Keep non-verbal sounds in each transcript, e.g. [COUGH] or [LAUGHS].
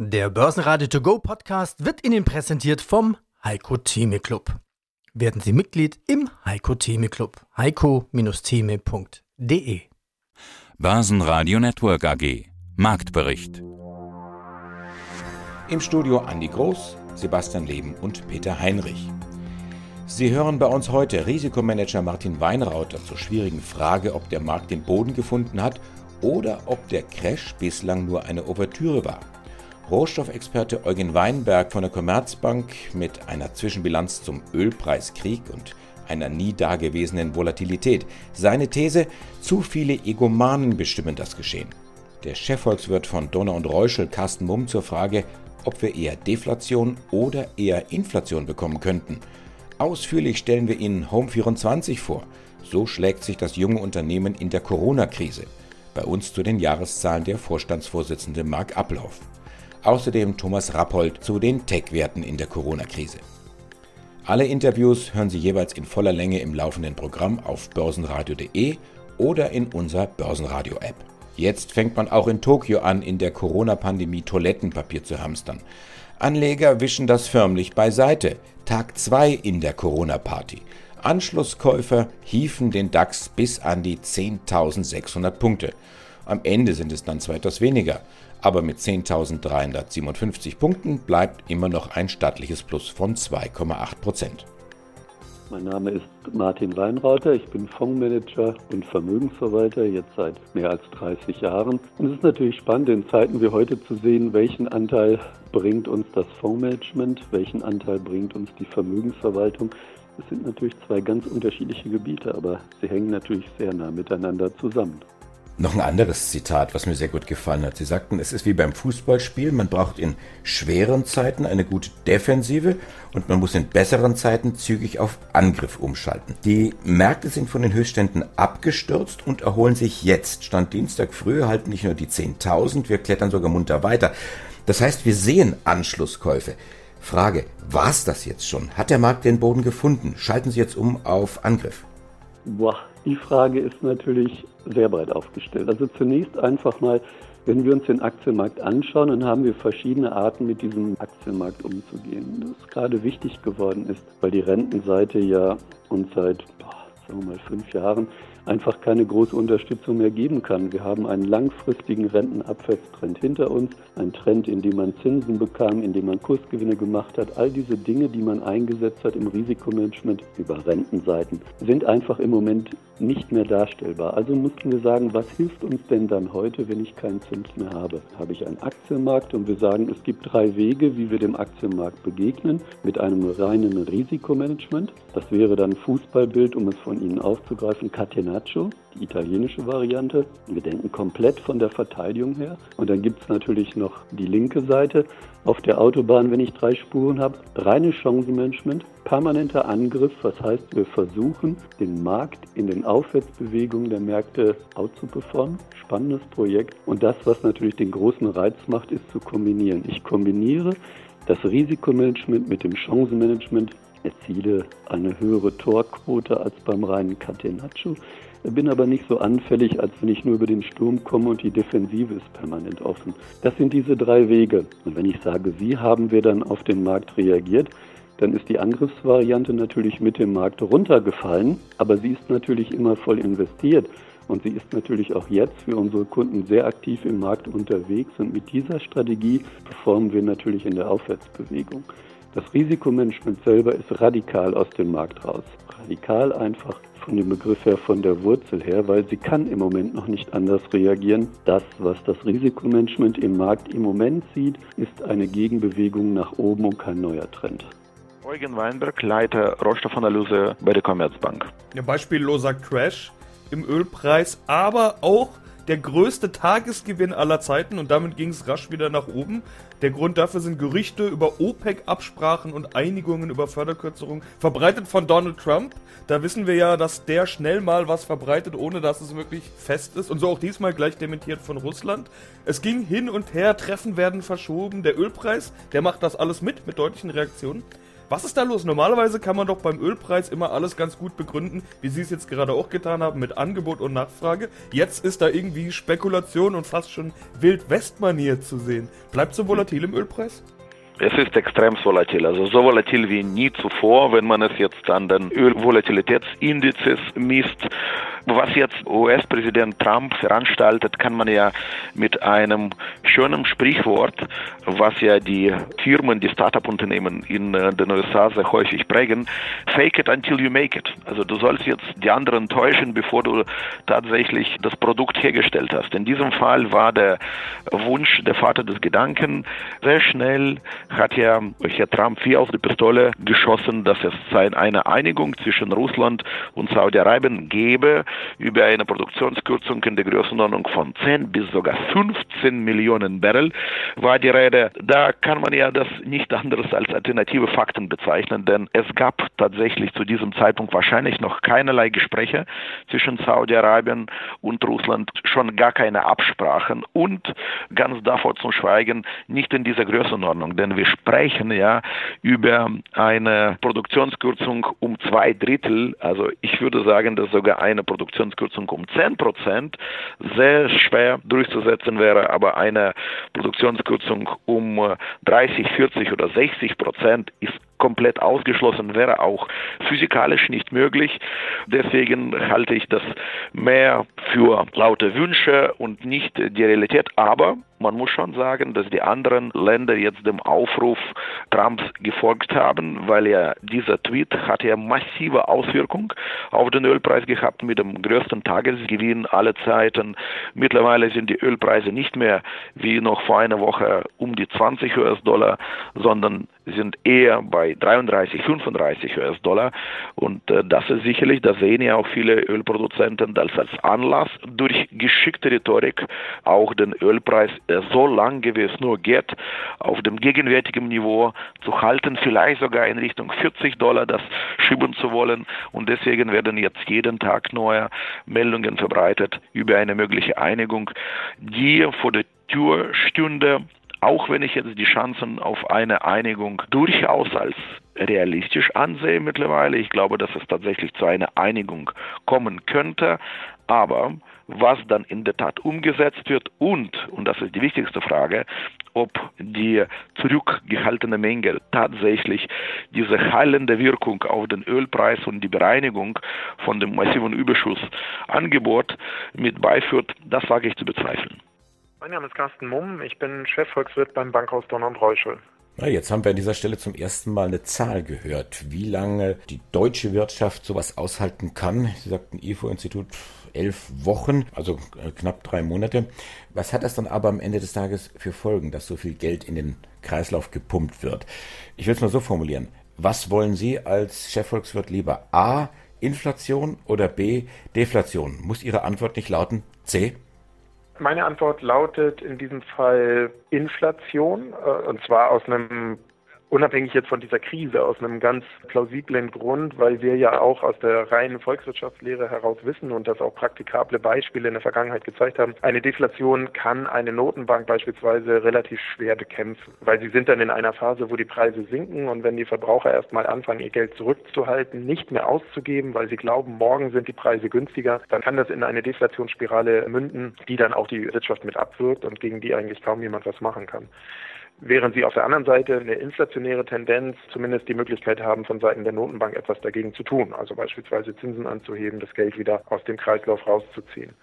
Der Börsenradio To Go Podcast wird Ihnen präsentiert vom Heiko Theme Club. Werden Sie Mitglied im Heiko Theme Club. heiko-theme.de Börsenradio Network AG Marktbericht Im Studio Andi Groß, Sebastian Leben und Peter Heinrich. Sie hören bei uns heute Risikomanager Martin Weinrauter zur schwierigen Frage, ob der Markt den Boden gefunden hat oder ob der Crash bislang nur eine Ouvertüre war. Rohstoffexperte Eugen Weinberg von der Commerzbank mit einer Zwischenbilanz zum Ölpreiskrieg und einer nie dagewesenen Volatilität. Seine These, zu viele Egomanen bestimmen das Geschehen. Der Chefvolkswirt von Donner und Reuschel, Carsten Mumm, zur Frage, ob wir eher Deflation oder eher Inflation bekommen könnten. Ausführlich stellen wir Ihnen Home24 vor. So schlägt sich das junge Unternehmen in der Corona-Krise. Bei uns zu den Jahreszahlen der Vorstandsvorsitzende Marc Ablauf. Außerdem Thomas Rappold zu den Tech-Werten in der Corona-Krise. Alle Interviews hören Sie jeweils in voller Länge im laufenden Programm auf börsenradio.de oder in unserer Börsenradio-App. Jetzt fängt man auch in Tokio an, in der Corona-Pandemie Toilettenpapier zu hamstern. Anleger wischen das förmlich beiseite. Tag 2 in der Corona-Party. Anschlusskäufer hieven den DAX bis an die 10.600 Punkte. Am Ende sind es dann zwar etwas weniger, aber mit 10.357 Punkten bleibt immer noch ein stattliches Plus von 2,8 Prozent. Mein Name ist Martin Weinrauter, ich bin Fondsmanager und Vermögensverwalter jetzt seit mehr als 30 Jahren. Und es ist natürlich spannend, in Zeiten wie heute zu sehen, welchen Anteil bringt uns das Fondsmanagement, welchen Anteil bringt uns die Vermögensverwaltung. Das sind natürlich zwei ganz unterschiedliche Gebiete, aber sie hängen natürlich sehr nah miteinander zusammen. Noch ein anderes Zitat, was mir sehr gut gefallen hat. Sie sagten, es ist wie beim Fußballspiel, man braucht in schweren Zeiten eine gute Defensive und man muss in besseren Zeiten zügig auf Angriff umschalten. Die Märkte sind von den Höchstständen abgestürzt und erholen sich jetzt. Stand Dienstag früh halten nicht nur die 10.000, wir klettern sogar munter weiter. Das heißt, wir sehen Anschlusskäufe. Frage, war es das jetzt schon? Hat der Markt den Boden gefunden? Schalten Sie jetzt um auf Angriff. Boah, die Frage ist natürlich sehr breit aufgestellt. Also zunächst einfach mal, wenn wir uns den Aktienmarkt anschauen, dann haben wir verschiedene Arten, mit diesem Aktienmarkt umzugehen. Das gerade wichtig geworden ist, weil die Rentenseite ja uns seit, sagen wir mal, fünf Jahren einfach keine große Unterstützung mehr geben kann. Wir haben einen langfristigen Rentenabwärtstrend hinter uns, einen Trend, in dem man Zinsen bekam, in dem man Kursgewinne gemacht hat. All diese Dinge, die man eingesetzt hat im Risikomanagement über Rentenseiten, sind einfach im Moment nicht mehr darstellbar. Also mussten wir sagen, was hilft uns denn dann heute, wenn ich keinen Zins mehr habe? Habe ich einen Aktienmarkt und wir sagen, es gibt drei Wege, wie wir dem Aktienmarkt begegnen, mit einem reinen Risikomanagement. Das wäre dann Fußballbild, um es von Ihnen aufzugreifen, Catenaccio, die italienische Variante. Wir denken komplett von der Verteidigung her. Und dann gibt es natürlich noch die linke Seite. Auf der Autobahn, wenn ich drei Spuren habe, reine Chancenmanagement, permanenter Angriff. Was heißt, wir versuchen, den Markt in den Aufwärtsbewegungen der Märkte outzuperformen. Spannendes Projekt. Und das, was natürlich den großen Reiz macht, ist zu kombinieren. Ich kombiniere das Risikomanagement mit dem Chancenmanagement erziele eine höhere Torquote als beim reinen Catenaccio, bin aber nicht so anfällig, als wenn ich nur über den Sturm komme und die Defensive ist permanent offen. Das sind diese drei Wege. Und wenn ich sage, wie haben wir dann auf den Markt reagiert, dann ist die Angriffsvariante natürlich mit dem Markt runtergefallen, aber sie ist natürlich immer voll investiert. Und sie ist natürlich auch jetzt für unsere Kunden sehr aktiv im Markt unterwegs. Und mit dieser Strategie performen wir natürlich in der Aufwärtsbewegung. Das Risikomanagement selber ist radikal aus dem Markt raus. Radikal einfach von dem Begriff her, von der Wurzel her, weil sie kann im Moment noch nicht anders reagieren. Das, was das Risikomanagement im Markt im Moment sieht, ist eine Gegenbewegung nach oben und kein neuer Trend. Eugen Weinberg, Leiter Rohstoffanalyse bei der Commerzbank. Ein beispielloser Crash im Ölpreis, aber auch der größte Tagesgewinn aller Zeiten und damit ging es rasch wieder nach oben. Der Grund dafür sind Gerüchte über OPEC-Absprachen und Einigungen über Förderkürzungen, verbreitet von Donald Trump. Da wissen wir ja, dass der schnell mal was verbreitet, ohne dass es wirklich fest ist. Und so auch diesmal gleich dementiert von Russland. Es ging hin und her, Treffen werden verschoben. Der Ölpreis, der macht das alles mit, mit deutlichen Reaktionen. Was ist da los? Normalerweise kann man doch beim Ölpreis immer alles ganz gut begründen, wie Sie es jetzt gerade auch getan haben, mit Angebot und Nachfrage. Jetzt ist da irgendwie Spekulation und fast schon Wild-West-Manier zu sehen. Bleibt so volatil im Ölpreis? Es ist extrem volatil, also so volatil wie nie zuvor, wenn man es jetzt an den Ölvolatilitätsindizes misst. Was jetzt US-Präsident Trump veranstaltet, kann man ja mit einem schönen Sprichwort, was ja die Firmen, die Startup-Unternehmen in äh, den USA sehr häufig prägen, fake it until you make it. Also du sollst jetzt die anderen täuschen, bevor du tatsächlich das Produkt hergestellt hast. In diesem Fall war der Wunsch der Vater des Gedanken. Sehr schnell hat ja Herr Trump vier auf die Pistole geschossen, dass es eine Einigung zwischen Russland und Saudi-Arabien gäbe, über eine Produktionskürzung in der Größenordnung von 10 bis sogar 15 Millionen Barrel war die Rede. Da kann man ja das nicht anderes als alternative Fakten bezeichnen, denn es gab tatsächlich zu diesem Zeitpunkt wahrscheinlich noch keinerlei Gespräche zwischen Saudi-Arabien und Russland, schon gar keine Absprachen und ganz davor zu schweigen, nicht in dieser Größenordnung, denn wir sprechen ja über eine Produktionskürzung um zwei Drittel, also ich würde sagen, dass sogar eine Produktion Produktionskürzung um 10 Prozent sehr schwer durchzusetzen wäre, aber eine Produktionskürzung um 30, äh, 40 oder 60 Prozent ist komplett ausgeschlossen, wäre auch physikalisch nicht möglich. Deswegen halte ich das mehr für laute Wünsche und nicht die Realität. Aber man muss schon sagen, dass die anderen Länder jetzt dem Aufruf Trumps gefolgt haben, weil ja dieser Tweet hat ja massive Auswirkungen auf den Ölpreis gehabt mit dem größten Tagesgewinn aller Zeiten. Mittlerweile sind die Ölpreise nicht mehr wie noch vor einer Woche um die 20 US-Dollar, sondern sind eher bei 33, 35 US-Dollar. Und äh, das ist sicherlich, das sehen ja auch viele Ölproduzenten, das als Anlass durch geschickte Rhetorik auch den Ölpreis äh, so lange, wie es nur geht, auf dem gegenwärtigen Niveau zu halten, vielleicht sogar in Richtung 40 Dollar das schieben zu wollen. Und deswegen werden jetzt jeden Tag neue Meldungen verbreitet über eine mögliche Einigung, die vor der Tür stünde auch wenn ich jetzt die Chancen auf eine Einigung durchaus als realistisch ansehe mittlerweile. Ich glaube, dass es tatsächlich zu einer Einigung kommen könnte. Aber was dann in der Tat umgesetzt wird und, und das ist die wichtigste Frage, ob die zurückgehaltene Menge tatsächlich diese heilende Wirkung auf den Ölpreis und die Bereinigung von dem massiven Überschussangebot mit beiführt, das wage ich zu bezweifeln. Mein Name ist Carsten Mumm, ich bin Chefvolkswirt beim Bankhaus Donner und Reuschel. Na, jetzt haben wir an dieser Stelle zum ersten Mal eine Zahl gehört, wie lange die deutsche Wirtschaft sowas aushalten kann. Sie sagten IFO-Institut elf Wochen, also äh, knapp drei Monate. Was hat das dann aber am Ende des Tages für Folgen, dass so viel Geld in den Kreislauf gepumpt wird? Ich will es mal so formulieren. Was wollen Sie als Chefvolkswirt lieber? A. Inflation oder B. Deflation? Muss Ihre Antwort nicht lauten C? Meine Antwort lautet in diesem Fall Inflation, äh, und zwar aus einem unabhängig jetzt von dieser Krise aus einem ganz plausiblen Grund, weil wir ja auch aus der reinen Volkswirtschaftslehre heraus wissen und das auch praktikable Beispiele in der Vergangenheit gezeigt haben, eine Deflation kann eine Notenbank beispielsweise relativ schwer bekämpfen, weil sie sind dann in einer Phase, wo die Preise sinken und wenn die Verbraucher erstmal anfangen, ihr Geld zurückzuhalten, nicht mehr auszugeben, weil sie glauben, morgen sind die Preise günstiger, dann kann das in eine Deflationsspirale münden, die dann auch die Wirtschaft mit abwirkt und gegen die eigentlich kaum jemand was machen kann während sie auf der anderen Seite eine inflationäre Tendenz zumindest die Möglichkeit haben, von Seiten der Notenbank etwas dagegen zu tun, also beispielsweise Zinsen anzuheben, das Geld wieder aus dem Kreislauf rauszuziehen.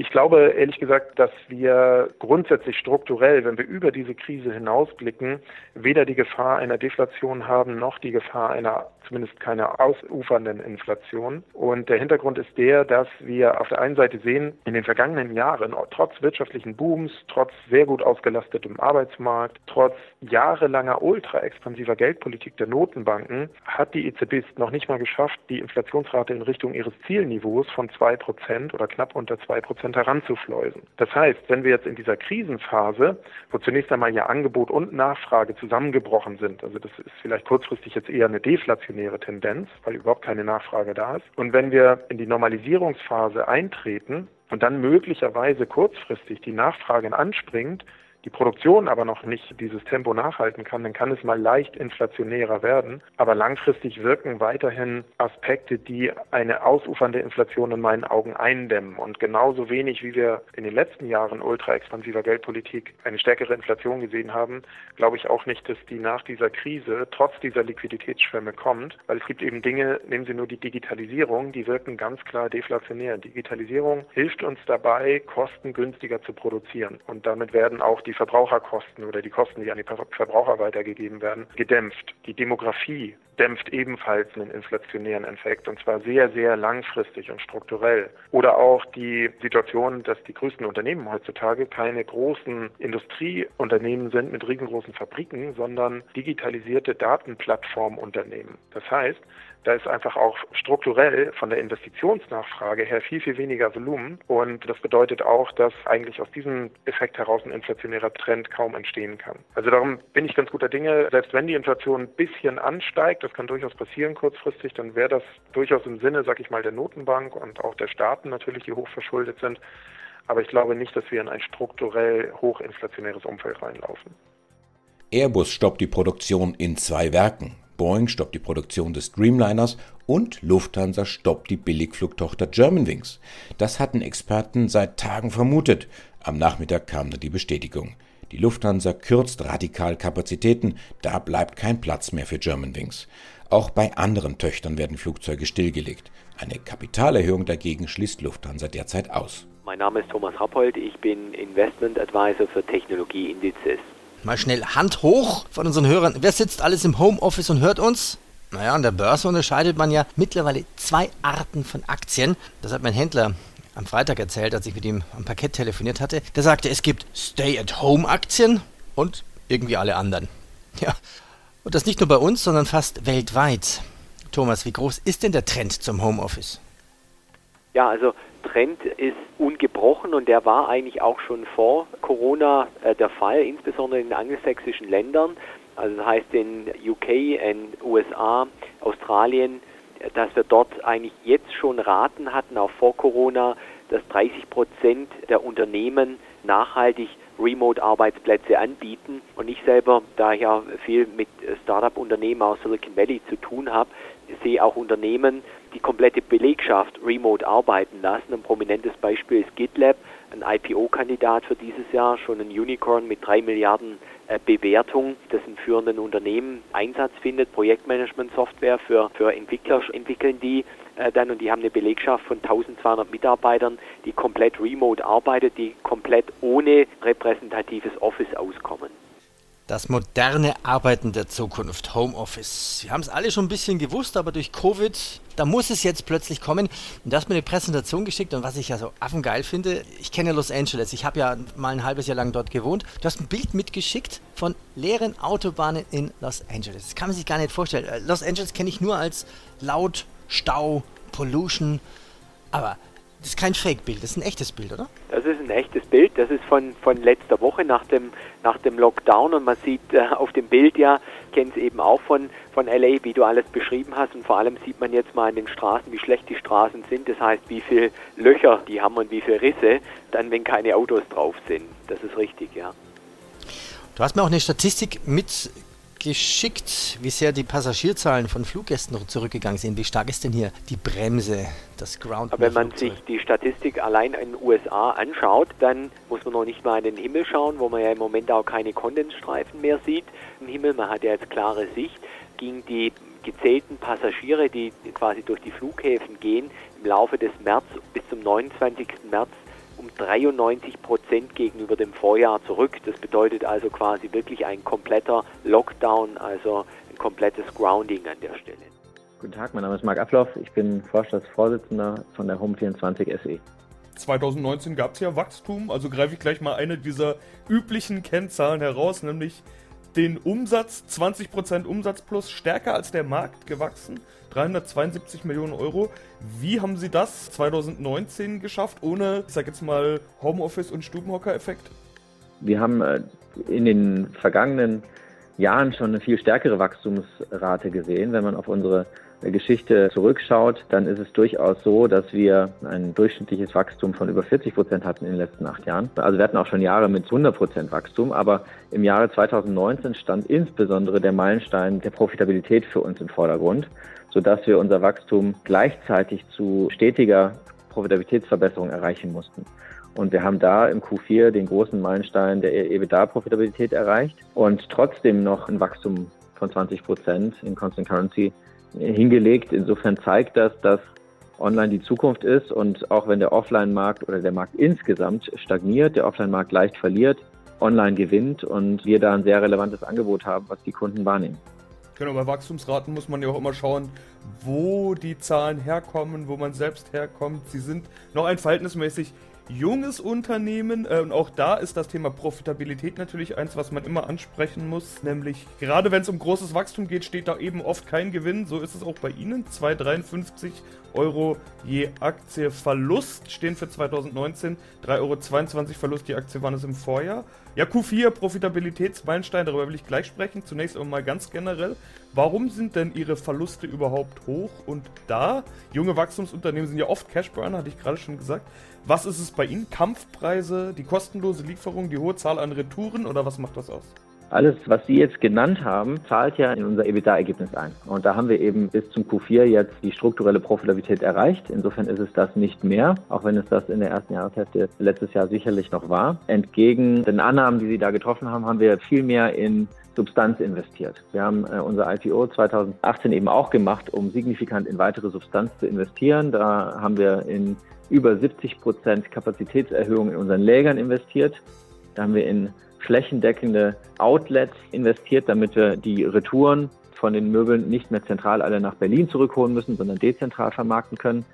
Ich glaube ehrlich gesagt, dass wir grundsätzlich strukturell, wenn wir über diese Krise hinausblicken, weder die Gefahr einer Deflation haben noch die Gefahr einer zumindest keiner ausufernden Inflation. Und der Hintergrund ist der, dass wir auf der einen Seite sehen, in den vergangenen Jahren, trotz wirtschaftlichen Booms, trotz sehr gut ausgelastetem Arbeitsmarkt, trotz jahrelanger ultra-expansiver Geldpolitik der Notenbanken, hat die EZB es noch nicht mal geschafft, die Inflationsrate in Richtung ihres Zielniveaus von 2% oder knapp unter 2% effizienter ranzufleusen. Das heißt, wenn wir jetzt in dieser Krisenphase, wo zunächst einmal ja Angebot und Nachfrage zusammengebrochen sind, also das ist vielleicht kurzfristig jetzt eher eine deflationäre Tendenz, weil überhaupt keine Nachfrage da ist, und wenn wir in die Normalisierungsphase eintreten und dann möglicherweise kurzfristig die Nachfrage anspringt, die Produktion aber noch nicht dieses Tempo nachhalten kann, dann kann es mal leicht inflationärer werden. Aber langfristig wirken weiterhin Aspekte, die eine ausufernde Inflation in meinen Augen eindämmen. Und genauso wenig, wie wir in den letzten Jahren ultra expansiver Geldpolitik eine stärkere Inflation gesehen haben, glaube ich auch nicht, dass die nach dieser Krise trotz dieser Liquiditätsschwemme kommt, weil es gibt eben Dinge, nehmen Sie nur die Digitalisierung, die wirken ganz klar deflationär. Digitalisierung hilft uns dabei, Kosten günstiger zu produzieren. Und damit werden auch die Verbraucherkosten oder die Kosten, die an die Verbraucher weitergegeben werden, gedämpft. Die Demografie dämpft ebenfalls einen inflationären Effekt und zwar sehr, sehr langfristig und strukturell. Oder auch die Situation, dass die größten Unternehmen heutzutage keine großen Industrieunternehmen sind mit riesengroßen Fabriken, sondern digitalisierte Datenplattformunternehmen. Das heißt, da ist einfach auch strukturell von der Investitionsnachfrage her viel, viel weniger Volumen. Und das bedeutet auch, dass eigentlich aus diesem Effekt heraus ein inflationärer Trend kaum entstehen kann. Also darum bin ich ganz guter Dinge. Selbst wenn die Inflation ein bisschen ansteigt, das kann durchaus passieren kurzfristig, dann wäre das durchaus im Sinne, sag ich mal, der Notenbank und auch der Staaten natürlich, die hochverschuldet sind. Aber ich glaube nicht, dass wir in ein strukturell hochinflationäres Umfeld reinlaufen. Airbus stoppt die Produktion in zwei Werken. Boeing stoppt die Produktion des Dreamliners und Lufthansa stoppt die Billigflugtochter Germanwings. Das hatten Experten seit Tagen vermutet. Am Nachmittag kam dann die Bestätigung. Die Lufthansa kürzt radikal Kapazitäten, da bleibt kein Platz mehr für Germanwings. Auch bei anderen Töchtern werden Flugzeuge stillgelegt. Eine Kapitalerhöhung dagegen schließt Lufthansa derzeit aus. Mein Name ist Thomas Rappold, ich bin Investment Advisor für Technologieindizes. Mal schnell Hand hoch von unseren Hörern. Wer sitzt alles im Homeoffice und hört uns? Naja, an der Börse unterscheidet man ja mittlerweile zwei Arten von Aktien. Das hat mein Händler am Freitag erzählt, als ich mit ihm am Parkett telefoniert hatte. Der sagte, es gibt Stay-at-Home-Aktien und irgendwie alle anderen. [LAUGHS] Ja, und das nicht nur bei uns, sondern fast weltweit. Thomas, wie groß ist denn der Trend zum Homeoffice? Ja, also Trend ist ungebrochen und der war eigentlich auch schon vor Corona äh, der Fall, insbesondere in den angelsächsischen Ländern. Also das heißt in UK, in USA, Australien, dass wir dort eigentlich jetzt schon Raten hatten, auch vor Corona, dass 30 Prozent der Unternehmen nachhaltig Remote-Arbeitsplätze anbieten. Und ich selber, da ich ja viel mit Startup-Unternehmen aus Silicon Valley zu tun habe, sehe auch Unternehmen, die komplette Belegschaft remote arbeiten lassen. Ein prominentes Beispiel ist GitLab, ein IPO-Kandidat für dieses Jahr, schon ein Unicorn mit drei Milliarden Bewertung, das in führenden Unternehmen Einsatz findet. Projektmanagement-Software für, für Entwickler entwickeln die äh, dann und die haben eine Belegschaft von 1200 Mitarbeitern, die komplett remote arbeitet, die komplett ohne repräsentatives Office auskommen. Das moderne Arbeiten der Zukunft, Homeoffice. Wir haben es alle schon ein bisschen gewusst, aber durch Covid, da muss es jetzt plötzlich kommen. Und du hast mir eine Präsentation geschickt und was ich ja so affengeil finde, ich kenne Los Angeles, ich habe ja mal ein halbes Jahr lang dort gewohnt. Du hast ein Bild mitgeschickt von leeren Autobahnen in Los Angeles. Das kann man sich gar nicht vorstellen. Äh, Los Angeles kenne ich nur als laut, Stau, Pollution. Aber das ist kein Fake-Bild, das ist ein echtes Bild, oder? Das ist ein echtes Bild. Das ist von, von letzter Woche nach dem, nach dem Lockdown und man sieht äh, auf dem Bild ja, kennt es eben auch von, von LA, wie du alles beschrieben hast und vor allem sieht man jetzt mal an den Straßen, wie schlecht die Straßen sind. Das heißt, wie viele Löcher die haben und wie viele Risse, dann wenn keine Autos drauf sind. Das ist richtig, ja. Du hast mir auch eine Statistik mit geschickt, wie sehr die Passagierzahlen von Fluggästen zurückgegangen sind. Wie stark ist denn hier die Bremse, das Ground? Aber wenn man sich die Statistik allein in den USA anschaut, dann muss man noch nicht mal in den Himmel schauen, wo man ja im Moment auch keine Kondensstreifen mehr sieht im Himmel. Man hat ja jetzt klare Sicht. Ging die gezählten Passagiere, die quasi durch die Flughäfen gehen, im Laufe des März bis zum 29. März um 93 Prozent gegenüber dem Vorjahr zurück. Das bedeutet also quasi wirklich ein kompletter Lockdown, also ein komplettes Grounding an der Stelle. Guten Tag, mein Name ist Marc Abloff, ich bin Vorstandsvorsitzender von der Home24 SE. 2019 gab es ja Wachstum, also greife ich gleich mal eine dieser üblichen Kennzahlen heraus, nämlich den Umsatz, 20% Umsatz plus, stärker als der Markt gewachsen. 372 Millionen Euro. Wie haben Sie das 2019 geschafft, ohne, ich sag jetzt mal, Homeoffice und Stubenhocker-Effekt? Wir haben äh, in den vergangenen Jahren schon eine viel stärkere Wachstumsrate gesehen. Wenn man auf unsere Geschichte zurückschaut, dann ist es durchaus so, dass wir ein durchschnittliches Wachstum von über 40 Prozent hatten in den letzten acht Jahren. Also wir hatten auch schon Jahre mit 100 Prozent Wachstum, aber im Jahre 2019 stand insbesondere der Meilenstein der Profitabilität für uns im Vordergrund, sodass wir unser Wachstum gleichzeitig zu stetiger Profitabilitätsverbesserung erreichen mussten. Und wir haben da im Q4 den großen Meilenstein der EBITDA-Profitabilität erreicht und trotzdem noch ein Wachstum von 20 Prozent in Constant Currency hingelegt. Insofern zeigt das, dass online die Zukunft ist und auch wenn der Offline-Markt oder der Markt insgesamt stagniert, der Offline-Markt leicht verliert, online gewinnt und wir da ein sehr relevantes Angebot haben, was die Kunden wahrnehmen. Genau, bei Wachstumsraten muss man ja auch immer schauen, wo die Zahlen herkommen, wo man selbst herkommt. Sie sind noch ein verhältnismäßig junges Unternehmen äh, und auch da ist das Thema Profitabilität natürlich eins, was man immer ansprechen muss. Nämlich, gerade wenn es um großes Wachstum geht, steht da eben oft kein Gewinn. So ist es auch bei Ihnen. 2,53 Euro je Aktie Verlust stehen für 2019. 3,22 Euro Verlust je Aktie waren es im Vorjahr. Ja, Q4 Profitabilitätsmeilenstein, darüber will ich gleich sprechen. Zunächst aber mal ganz generell. Warum sind denn Ihre Verluste überhaupt hoch? Und da, junge Wachstumsunternehmen sind ja oft Cashburner, hatte ich gerade schon gesagt. Was ist es bei Ihnen? Kampfpreise, die kostenlose Lieferung, die hohe Zahl an Retouren oder was macht das aus? Alles, was Sie jetzt genannt haben, zahlt ja in unser EBITDA-Ergebnis ein. Und da haben wir eben bis zum Q4 jetzt die strukturelle Profitabilität erreicht. Insofern ist es das nicht mehr, auch wenn es das in der ersten Jahreshälfte letztes Jahr sicherlich noch war. Entgegen den Annahmen, die Sie da getroffen haben, haben wir viel mehr in Substanz investiert. Wir haben äh, unser IPO 2018 eben auch gemacht, um signifikant in weitere Substanz zu investieren. Da haben wir in über 70 Prozent Kapazitätserhöhung in unseren Lägern investiert. Da haben wir in flächendeckende Outlets investiert, damit wir die Retouren von den Möbeln nicht mehr zentral alle nach Berlin zurückholen müssen, sondern dezentral vermarkten können.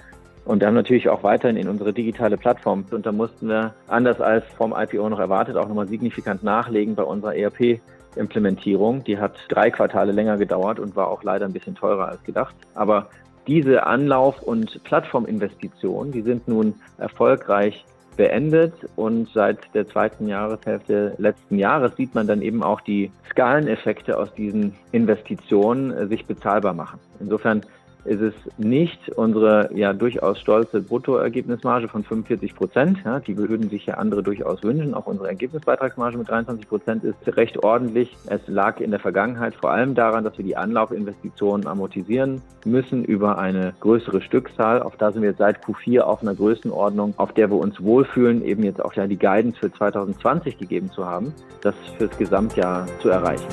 Und haben natürlich auch weiterhin in unsere digitale Plattform. Und da mussten wir, anders als vom IPO noch erwartet, auch nochmal signifikant nachlegen bei unserer ERP-Implementierung. Die hat drei Quartale länger gedauert und war auch leider ein bisschen teurer als gedacht. Aber diese Anlauf- und Plattforminvestitionen, die sind nun erfolgreich beendet und seit der zweiten Jahreshälfte letzten Jahres sieht man dann eben auch die Skaleneffekte aus diesen Investitionen äh, sich bezahlbar machen. Insofern ist es nicht unsere ja durchaus stolze Bruttoergebnismarge von 45 Prozent. Ja, die würden sich ja andere durchaus wünschen. Auch unsere Ergebnisbeitragsmarge mit 23 Prozent ist recht ordentlich. Es lag in der Vergangenheit vor allem daran, dass wir die Anlaufinvestitionen amortisieren müssen über eine größere Stückzahl. Auf da sind wir jetzt seit Q4 auf einer Größenordnung, auf der wir uns wohlfühlen, eben jetzt auch ja die Guidance für 2020 gegeben zu haben, das fürs Gesamtjahr zu erreichen.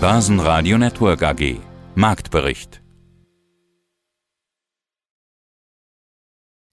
Basen Network AG Marktbericht